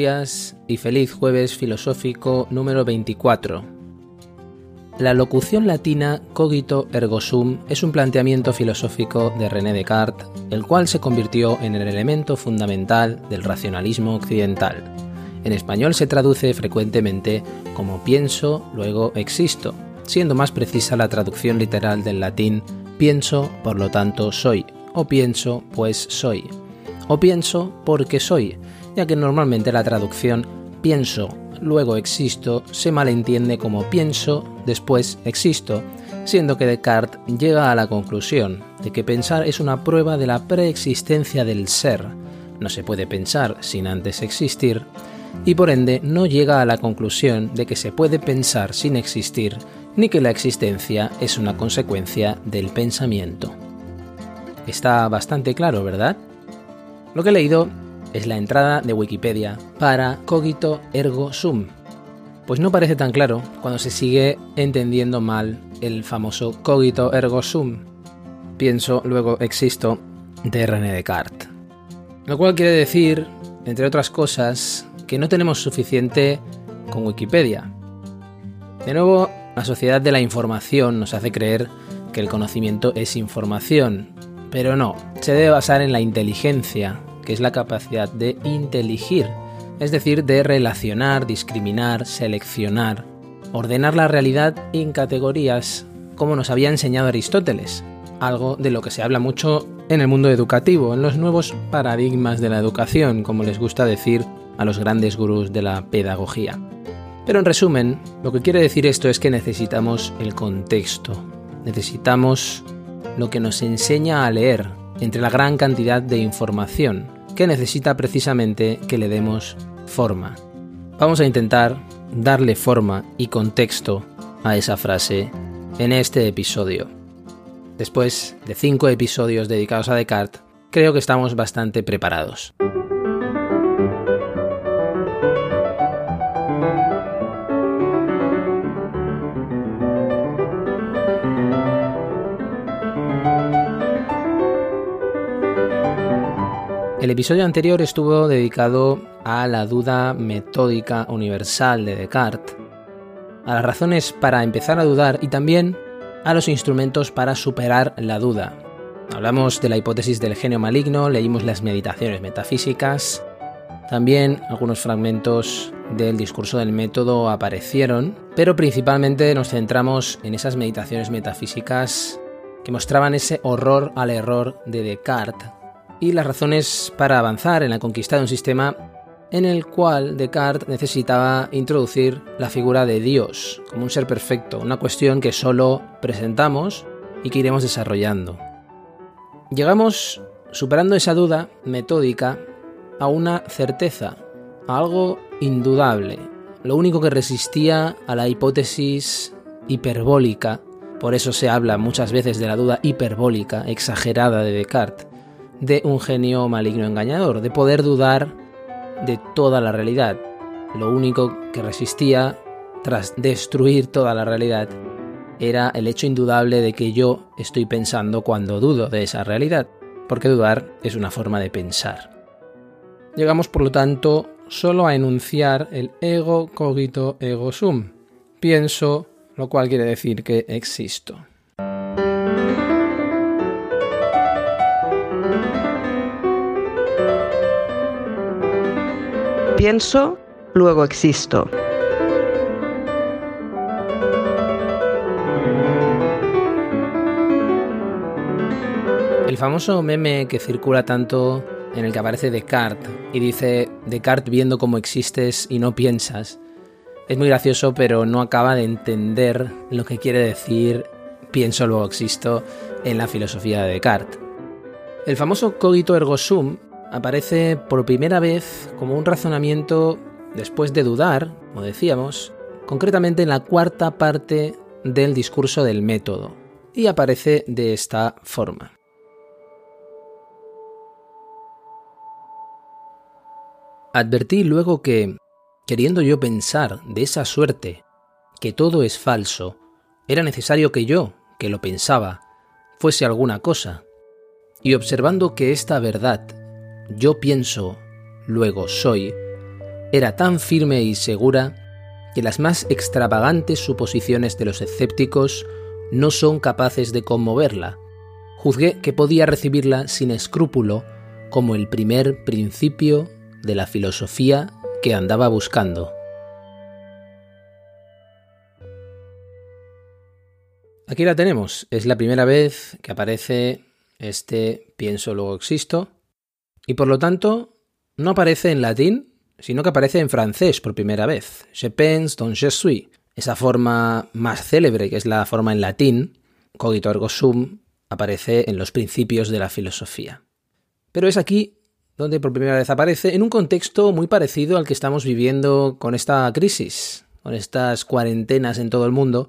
Días y feliz jueves filosófico número 24. La locución latina cogito ergo sum es un planteamiento filosófico de René Descartes, el cual se convirtió en el elemento fundamental del racionalismo occidental. En español se traduce frecuentemente como pienso, luego existo, siendo más precisa la traducción literal del latín pienso, por lo tanto soy, o pienso, pues soy, o pienso porque soy, ya que normalmente la traducción pienso, luego existo se malentiende como pienso, después existo, siendo que Descartes llega a la conclusión de que pensar es una prueba de la preexistencia del ser, no se puede pensar sin antes existir, y por ende no llega a la conclusión de que se puede pensar sin existir, ni que la existencia es una consecuencia del pensamiento. Está bastante claro, ¿verdad? Lo que he leído es la entrada de Wikipedia para cogito ergo sum. Pues no parece tan claro cuando se sigue entendiendo mal el famoso cogito ergo sum. Pienso, luego existo, de René Descartes. Lo cual quiere decir, entre otras cosas, que no tenemos suficiente con Wikipedia. De nuevo, la sociedad de la información nos hace creer que el conocimiento es información, pero no, se debe basar en la inteligencia, que es la capacidad de inteligir, es decir, de relacionar, discriminar, seleccionar, ordenar la realidad en categorías, como nos había enseñado Aristóteles, algo de lo que se habla mucho en el mundo educativo, en los nuevos paradigmas de la educación, como les gusta decir a los grandes gurús de la pedagogía. Pero en resumen, lo que quiere decir esto es que necesitamos el contexto, necesitamos lo que nos enseña a leer entre la gran cantidad de información que necesita precisamente que le demos forma. Vamos a intentar darle forma y contexto a esa frase en este episodio. Después de cinco episodios dedicados a Descartes, creo que estamos bastante preparados. El episodio anterior estuvo dedicado a la duda metódica universal de Descartes, a las razones para empezar a dudar y también a los instrumentos para superar la duda. Hablamos de la hipótesis del genio maligno, leímos las meditaciones metafísicas, también algunos fragmentos del discurso del método aparecieron, pero principalmente nos centramos en esas meditaciones metafísicas que mostraban ese horror al error de Descartes y las razones para avanzar en la conquista de un sistema en el cual Descartes necesitaba introducir la figura de Dios como un ser perfecto, una cuestión que solo presentamos y que iremos desarrollando. Llegamos, superando esa duda metódica, a una certeza, a algo indudable, lo único que resistía a la hipótesis hiperbólica, por eso se habla muchas veces de la duda hiperbólica, exagerada de Descartes, de un genio maligno engañador, de poder dudar de toda la realidad. Lo único que resistía tras destruir toda la realidad era el hecho indudable de que yo estoy pensando cuando dudo de esa realidad, porque dudar es una forma de pensar. Llegamos, por lo tanto, solo a enunciar el ego cogito ego sum. Pienso, lo cual quiere decir que existo. Pienso, luego existo. El famoso meme que circula tanto en el que aparece Descartes y dice Descartes viendo cómo existes y no piensas, es muy gracioso pero no acaba de entender lo que quiere decir pienso luego existo en la filosofía de Descartes. El famoso cogito ergo sum aparece por primera vez como un razonamiento después de dudar, como decíamos, concretamente en la cuarta parte del discurso del método, y aparece de esta forma. Advertí luego que, queriendo yo pensar de esa suerte que todo es falso, era necesario que yo, que lo pensaba, fuese alguna cosa, y observando que esta verdad, yo pienso, luego soy, era tan firme y segura que las más extravagantes suposiciones de los escépticos no son capaces de conmoverla. Juzgué que podía recibirla sin escrúpulo como el primer principio de la filosofía que andaba buscando. Aquí la tenemos, es la primera vez que aparece este pienso luego existo y por lo tanto no aparece en latín, sino que aparece en francés por primera vez. Je pense donc je suis. Esa forma más célebre, que es la forma en latín, cogito ergo sum, aparece en los principios de la filosofía. Pero es aquí donde por primera vez aparece en un contexto muy parecido al que estamos viviendo con esta crisis, con estas cuarentenas en todo el mundo,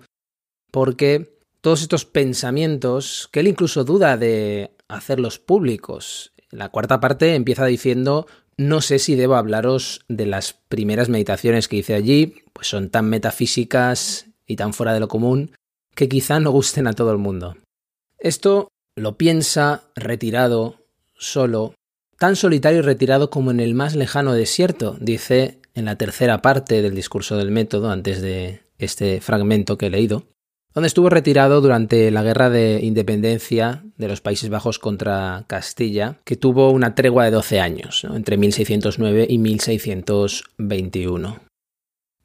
porque todos estos pensamientos que él incluso duda de hacerlos públicos. La cuarta parte empieza diciendo no sé si debo hablaros de las primeras meditaciones que hice allí, pues son tan metafísicas y tan fuera de lo común que quizá no gusten a todo el mundo. Esto lo piensa retirado, solo, tan solitario y retirado como en el más lejano desierto, dice en la tercera parte del discurso del método, antes de este fragmento que he leído, donde estuvo retirado durante la guerra de independencia de los Países Bajos contra Castilla, que tuvo una tregua de 12 años, entre 1609 y 1621.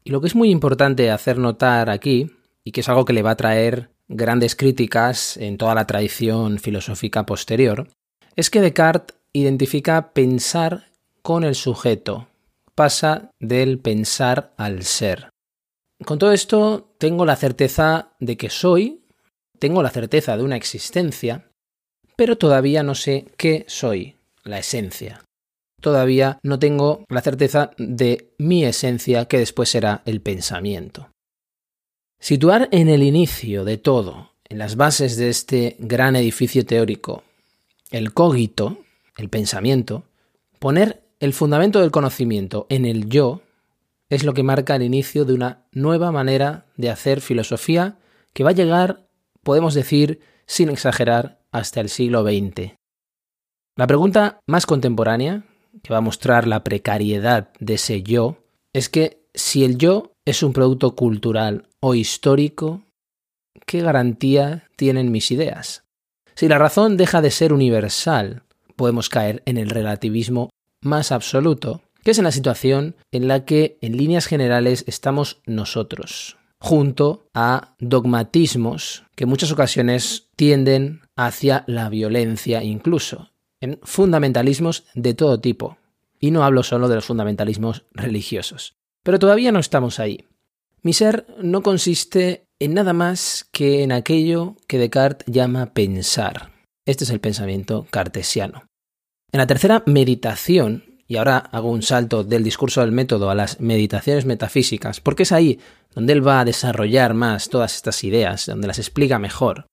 Y lo que es muy importante hacer notar aquí, y que es algo que le va a traer grandes críticas en toda la tradición filosófica posterior, es que Descartes identifica pensar con el sujeto, pasa del pensar al ser. Con todo esto tengo la certeza de que soy, tengo la certeza de una existencia, pero todavía no sé qué soy, la esencia. Todavía no tengo la certeza de mi esencia, que después será el pensamiento. Situar en el inicio de todo, en las bases de este gran edificio teórico, el cogito, el pensamiento, poner el fundamento del conocimiento en el yo, es lo que marca el inicio de una nueva manera de hacer filosofía que va a llegar, podemos decir, sin exagerar, hasta el siglo XX. La pregunta más contemporánea, que va a mostrar la precariedad de ese yo, es que si el yo es un producto cultural o histórico, ¿qué garantía tienen mis ideas? Si la razón deja de ser universal, podemos caer en el relativismo más absoluto, que es en la situación en la que en líneas generales estamos nosotros, junto a dogmatismos que en muchas ocasiones tienden hacia la violencia incluso, en fundamentalismos de todo tipo. Y no hablo solo de los fundamentalismos religiosos. Pero todavía no estamos ahí. Mi ser no consiste en nada más que en aquello que Descartes llama pensar. Este es el pensamiento cartesiano. En la tercera meditación, y ahora hago un salto del discurso del método a las meditaciones metafísicas, porque es ahí donde él va a desarrollar más todas estas ideas, donde las explica mejor.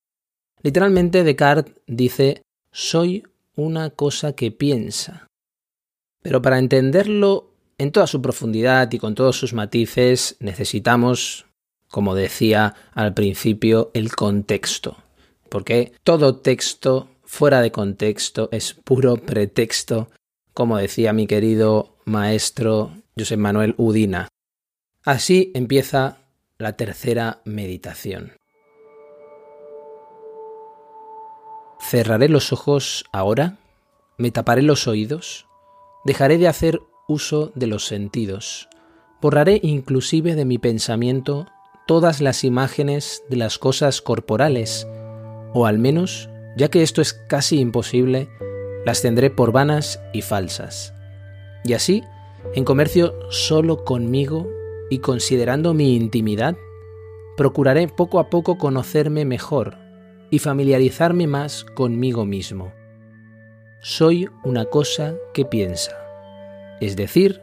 Literalmente Descartes dice, soy una cosa que piensa. Pero para entenderlo en toda su profundidad y con todos sus matices necesitamos, como decía al principio, el contexto. Porque todo texto fuera de contexto es puro pretexto como decía mi querido maestro José Manuel Udina. Así empieza la tercera meditación. Cerraré los ojos ahora, me taparé los oídos, dejaré de hacer uso de los sentidos, borraré inclusive de mi pensamiento todas las imágenes de las cosas corporales, o al menos, ya que esto es casi imposible, las tendré por vanas y falsas. Y así, en comercio solo conmigo y considerando mi intimidad, procuraré poco a poco conocerme mejor y familiarizarme más conmigo mismo. Soy una cosa que piensa, es decir,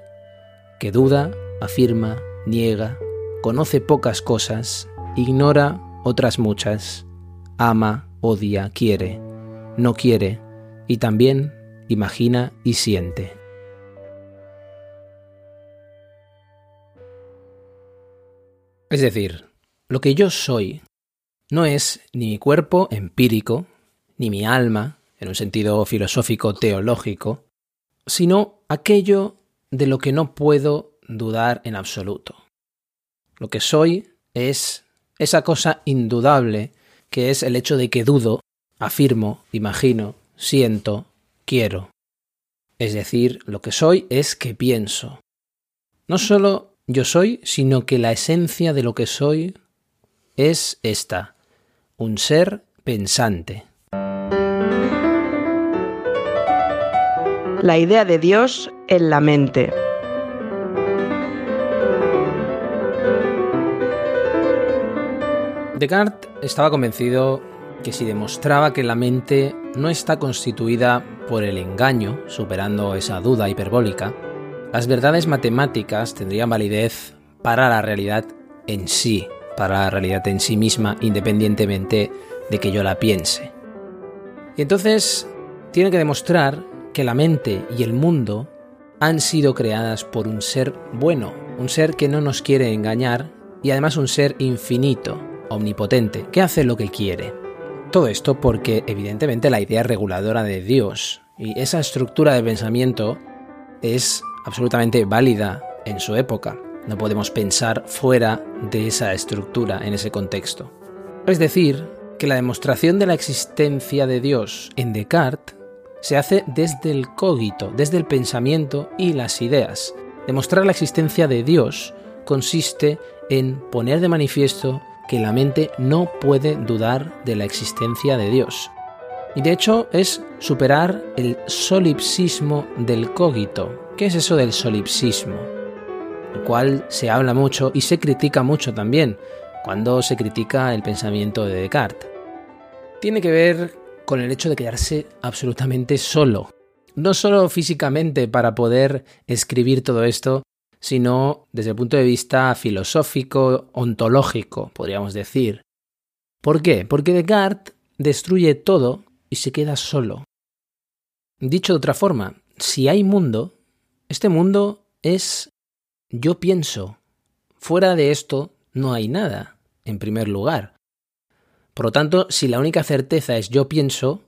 que duda, afirma, niega, conoce pocas cosas, ignora otras muchas, ama, odia, quiere, no quiere y también imagina y siente. Es decir, lo que yo soy no es ni mi cuerpo empírico, ni mi alma, en un sentido filosófico teológico, sino aquello de lo que no puedo dudar en absoluto. Lo que soy es esa cosa indudable que es el hecho de que dudo, afirmo, imagino, siento, quiero. Es decir, lo que soy es que pienso. No solo yo soy, sino que la esencia de lo que soy es esta, un ser pensante. La idea de Dios en la mente. Descartes estaba convencido que si demostraba que la mente no está constituida por el engaño, superando esa duda hiperbólica, las verdades matemáticas tendrían validez para la realidad en sí, para la realidad en sí misma, independientemente de que yo la piense. Y entonces tiene que demostrar que la mente y el mundo han sido creadas por un ser bueno, un ser que no nos quiere engañar y además un ser infinito, omnipotente, que hace lo que quiere. Todo esto porque evidentemente la idea reguladora de Dios y esa estructura de pensamiento es absolutamente válida en su época. No podemos pensar fuera de esa estructura en ese contexto. Es decir, que la demostración de la existencia de Dios en Descartes se hace desde el cogito, desde el pensamiento y las ideas. Demostrar la existencia de Dios consiste en poner de manifiesto que la mente no puede dudar de la existencia de Dios. Y de hecho es superar el solipsismo del cogito. ¿Qué es eso del solipsismo? El cual se habla mucho y se critica mucho también cuando se critica el pensamiento de Descartes. Tiene que ver con el hecho de quedarse absolutamente solo. No solo físicamente para poder escribir todo esto, sino desde el punto de vista filosófico, ontológico, podríamos decir. ¿Por qué? Porque Descartes destruye todo y se queda solo. Dicho de otra forma, si hay mundo, este mundo es yo pienso. Fuera de esto no hay nada, en primer lugar. Por lo tanto, si la única certeza es yo pienso,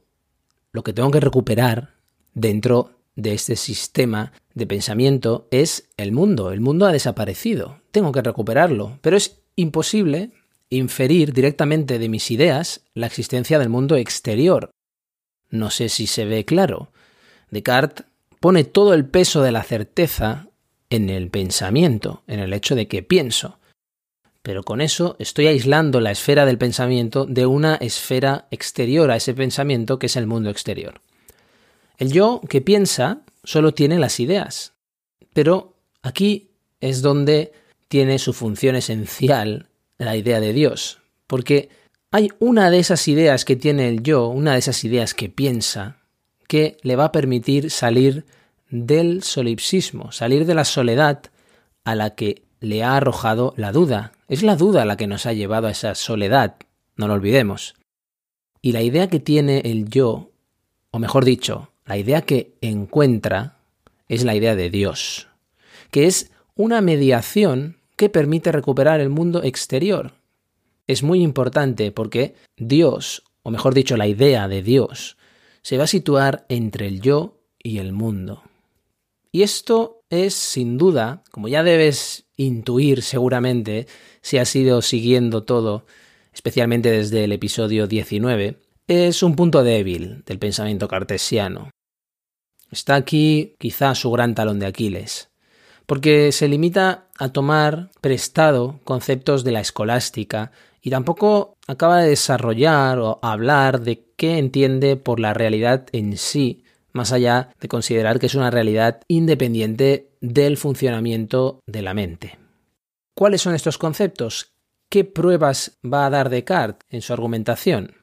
lo que tengo que recuperar dentro de este sistema de pensamiento es el mundo. El mundo ha desaparecido. Tengo que recuperarlo. Pero es imposible inferir directamente de mis ideas la existencia del mundo exterior. No sé si se ve claro. Descartes pone todo el peso de la certeza en el pensamiento, en el hecho de que pienso. Pero con eso estoy aislando la esfera del pensamiento de una esfera exterior a ese pensamiento que es el mundo exterior. El yo que piensa solo tiene las ideas, pero aquí es donde tiene su función esencial la idea de Dios, porque hay una de esas ideas que tiene el yo, una de esas ideas que piensa, que le va a permitir salir del solipsismo, salir de la soledad a la que le ha arrojado la duda. Es la duda la que nos ha llevado a esa soledad, no lo olvidemos. Y la idea que tiene el yo, o mejor dicho, la idea que encuentra es la idea de Dios, que es una mediación que permite recuperar el mundo exterior. Es muy importante porque Dios, o mejor dicho, la idea de Dios, se va a situar entre el yo y el mundo. Y esto es, sin duda, como ya debes intuir seguramente si has ido siguiendo todo, especialmente desde el episodio 19, es un punto débil del pensamiento cartesiano. Está aquí quizá su gran talón de Aquiles, porque se limita a tomar prestado conceptos de la escolástica y tampoco acaba de desarrollar o hablar de qué entiende por la realidad en sí, más allá de considerar que es una realidad independiente del funcionamiento de la mente. ¿Cuáles son estos conceptos? ¿Qué pruebas va a dar Descartes en su argumentación?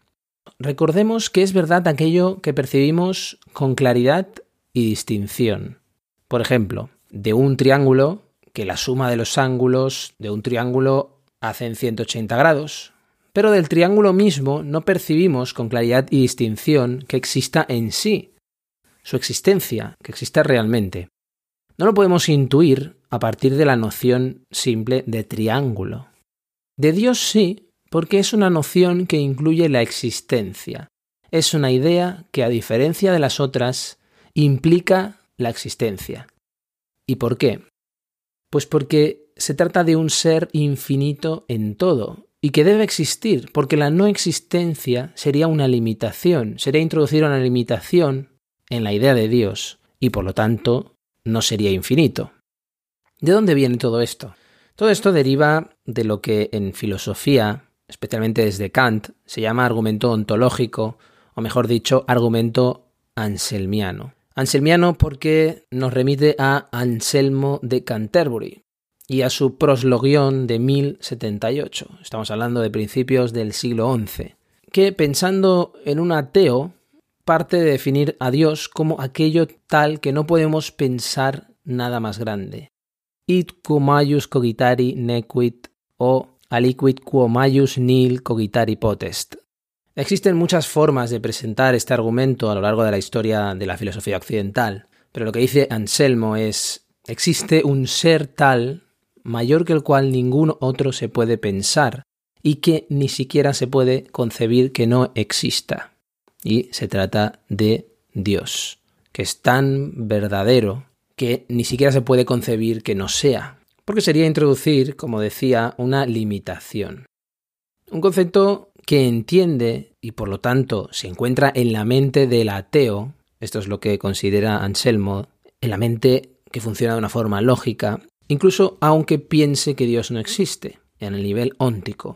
Recordemos que es verdad aquello que percibimos con claridad y distinción. Por ejemplo, de un triángulo que la suma de los ángulos de un triángulo hacen 180 grados, pero del triángulo mismo no percibimos con claridad y distinción que exista en sí, su existencia, que exista realmente. No lo podemos intuir a partir de la noción simple de triángulo. De Dios sí, porque es una noción que incluye la existencia. Es una idea que, a diferencia de las otras, implica la existencia. ¿Y por qué? Pues porque se trata de un ser infinito en todo, y que debe existir, porque la no existencia sería una limitación, sería introducir una limitación en la idea de Dios, y por lo tanto no sería infinito. ¿De dónde viene todo esto? Todo esto deriva de lo que en filosofía, especialmente desde Kant, se llama argumento ontológico, o mejor dicho, argumento anselmiano. Anselmiano porque nos remite a Anselmo de Canterbury, y a su proslogión de 1078. Estamos hablando de principios del siglo XI, que pensando en un ateo parte de definir a Dios como aquello tal que no podemos pensar nada más grande. Quo maius cogitari nequit o aliquid quo maius nil cogitari potest. Existen muchas formas de presentar este argumento a lo largo de la historia de la filosofía occidental, pero lo que dice Anselmo es existe un ser tal mayor que el cual ningún otro se puede pensar y que ni siquiera se puede concebir que no exista. Y se trata de Dios, que es tan verdadero que ni siquiera se puede concebir que no sea, porque sería introducir, como decía, una limitación. Un concepto que entiende y por lo tanto se encuentra en la mente del ateo, esto es lo que considera Anselmo, en la mente que funciona de una forma lógica incluso aunque piense que Dios no existe, en el nivel óntico.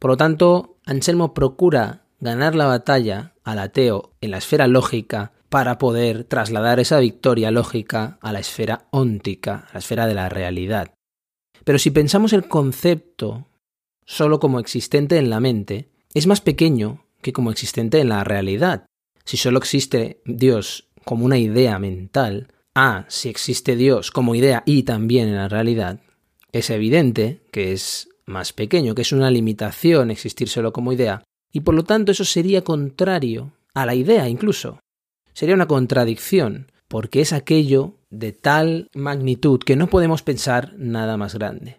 Por lo tanto, Anselmo procura ganar la batalla al ateo en la esfera lógica para poder trasladar esa victoria lógica a la esfera óntica, a la esfera de la realidad. Pero si pensamos el concepto solo como existente en la mente, es más pequeño que como existente en la realidad. Si solo existe Dios como una idea mental, a si existe Dios como idea y también en la realidad, es evidente que es más pequeño, que es una limitación existir solo como idea, y por lo tanto eso sería contrario a la idea incluso. Sería una contradicción, porque es aquello de tal magnitud que no podemos pensar nada más grande.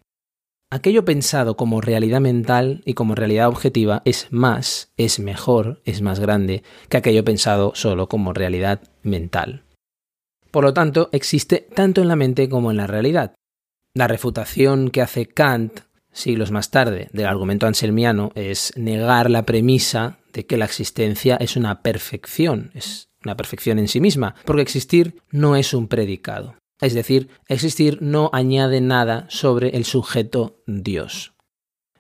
Aquello pensado como realidad mental y como realidad objetiva es más, es mejor, es más grande que aquello pensado solo como realidad mental. Por lo tanto, existe tanto en la mente como en la realidad. La refutación que hace Kant siglos más tarde del argumento anselmiano es negar la premisa de que la existencia es una perfección, es una perfección en sí misma, porque existir no es un predicado. Es decir, existir no añade nada sobre el sujeto Dios.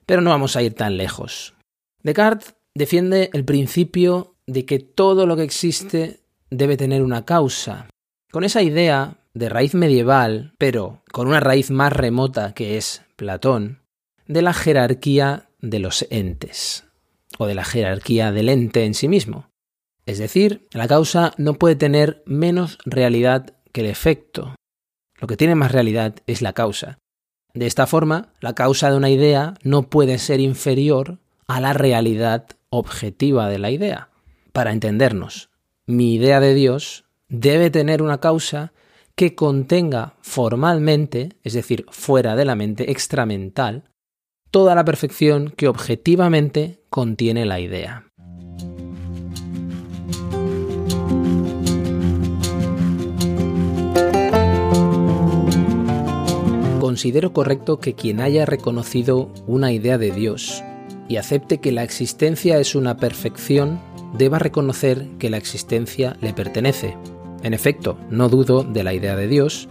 Pero no vamos a ir tan lejos. Descartes defiende el principio de que todo lo que existe debe tener una causa, con esa idea de raíz medieval, pero con una raíz más remota que es Platón, de la jerarquía de los entes, o de la jerarquía del ente en sí mismo. Es decir, la causa no puede tener menos realidad que el efecto. Lo que tiene más realidad es la causa. De esta forma, la causa de una idea no puede ser inferior a la realidad objetiva de la idea. Para entendernos, mi idea de Dios debe tener una causa que contenga formalmente, es decir, fuera de la mente, extramental, toda la perfección que objetivamente contiene la idea. Considero correcto que quien haya reconocido una idea de Dios y acepte que la existencia es una perfección, deba reconocer que la existencia le pertenece, en efecto, no dudo de la idea de Dios,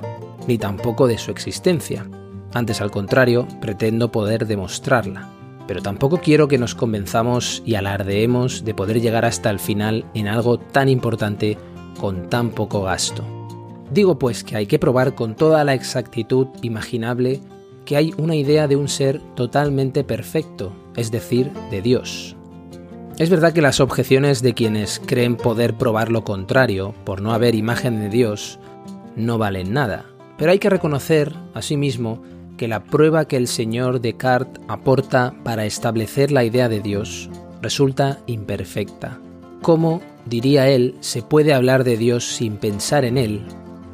ni tampoco de su existencia. Antes al contrario, pretendo poder demostrarla. Pero tampoco quiero que nos convenzamos y alardeemos de poder llegar hasta el final en algo tan importante con tan poco gasto. Digo pues que hay que probar con toda la exactitud imaginable que hay una idea de un ser totalmente perfecto, es decir, de Dios. Es verdad que las objeciones de quienes creen poder probar lo contrario, por no haber imagen de Dios, no valen nada, Pero hay que reconocer, asimismo, que la prueba que el señor Descartes aporta para establecer la idea de Dios resulta imperfecta. ¿Cómo, diría él, se puede hablar de Dios sin pensar en Él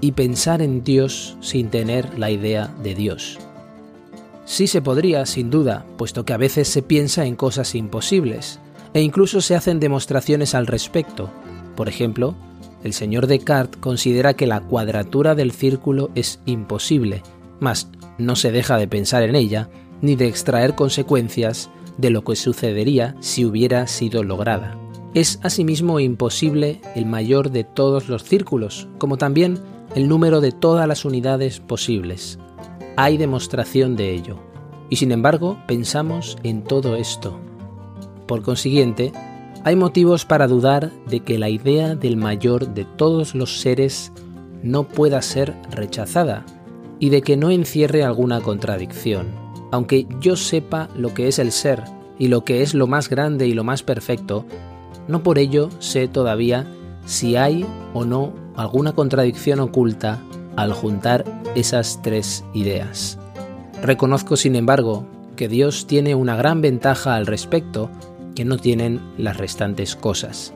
y pensar en Dios sin tener la idea de Dios? Sí se podría, sin duda, puesto que a veces se piensa en cosas imposibles, e incluso se hacen demostraciones al respecto. Por ejemplo, el señor Descartes considera que la cuadratura del círculo es imposible, mas no se deja de pensar en ella, ni de extraer consecuencias de lo que sucedería si hubiera sido lograda. Es asimismo imposible el mayor de todos los círculos, como también el número de todas las unidades posibles hay demostración de ello. Y sin embargo, pensamos en todo esto. Por consiguiente, hay motivos para dudar de que la idea del mayor de todos los seres no pueda ser rechazada y de que no encierre alguna contradicción. Aunque yo sepa lo que es el ser y lo que es lo más grande y lo más perfecto, no por ello sé todavía si hay o no alguna contradicción oculta al juntar esas tres ideas. Reconozco, sin embargo, que Dios tiene una gran ventaja al respecto que no tienen las restantes cosas.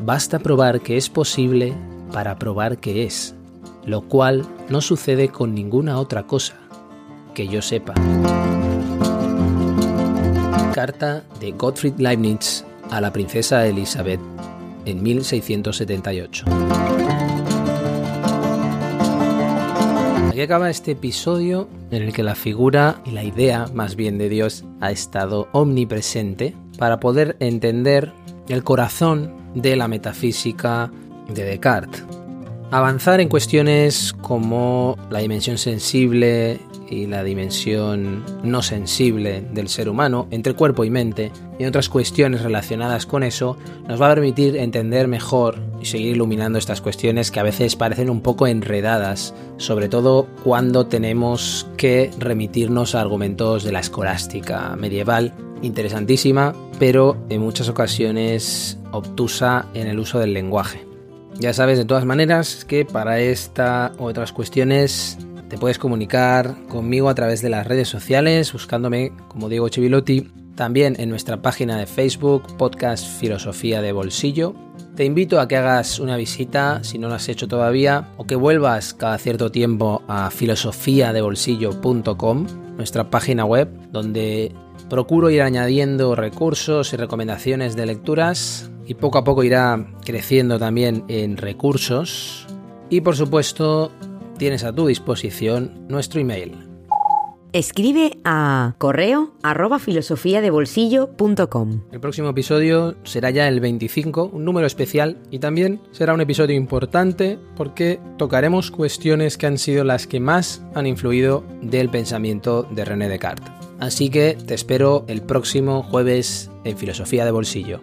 Basta probar que es posible para probar que es, lo cual no sucede con ninguna otra cosa, que yo sepa. Carta de Gottfried Leibniz a la princesa Elizabeth en 1678. Acaba este episodio en el que la figura y la idea más bien de Dios ha estado omnipresente para poder entender el corazón de la metafísica de Descartes. Avanzar en cuestiones como la dimensión sensible y la dimensión no sensible del ser humano, entre cuerpo y mente, y otras cuestiones relacionadas con eso, nos va a permitir entender mejor y seguir iluminando estas cuestiones que a veces parecen un poco enredadas, sobre todo cuando tenemos que remitirnos a argumentos de la escolástica medieval, interesantísima, pero en muchas ocasiones obtusa en el uso del lenguaje. Ya sabes de todas maneras que para esta u otras cuestiones te puedes comunicar conmigo a través de las redes sociales buscándome como Diego Chivilotti, también en nuestra página de Facebook, Podcast Filosofía de Bolsillo. Te invito a que hagas una visita si no lo has hecho todavía o que vuelvas cada cierto tiempo a filosofiadebolsillo.com, nuestra página web, donde procuro ir añadiendo recursos y recomendaciones de lecturas y poco a poco irá creciendo también en recursos. Y por supuesto, tienes a tu disposición nuestro email. Escribe a correo arroba filosofiadebolsillo.com. El próximo episodio será ya el 25, un número especial, y también será un episodio importante porque tocaremos cuestiones que han sido las que más han influido del pensamiento de René Descartes. Así que te espero el próximo jueves en Filosofía de Bolsillo.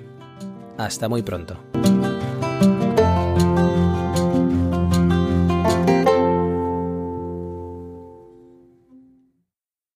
Hasta muy pronto.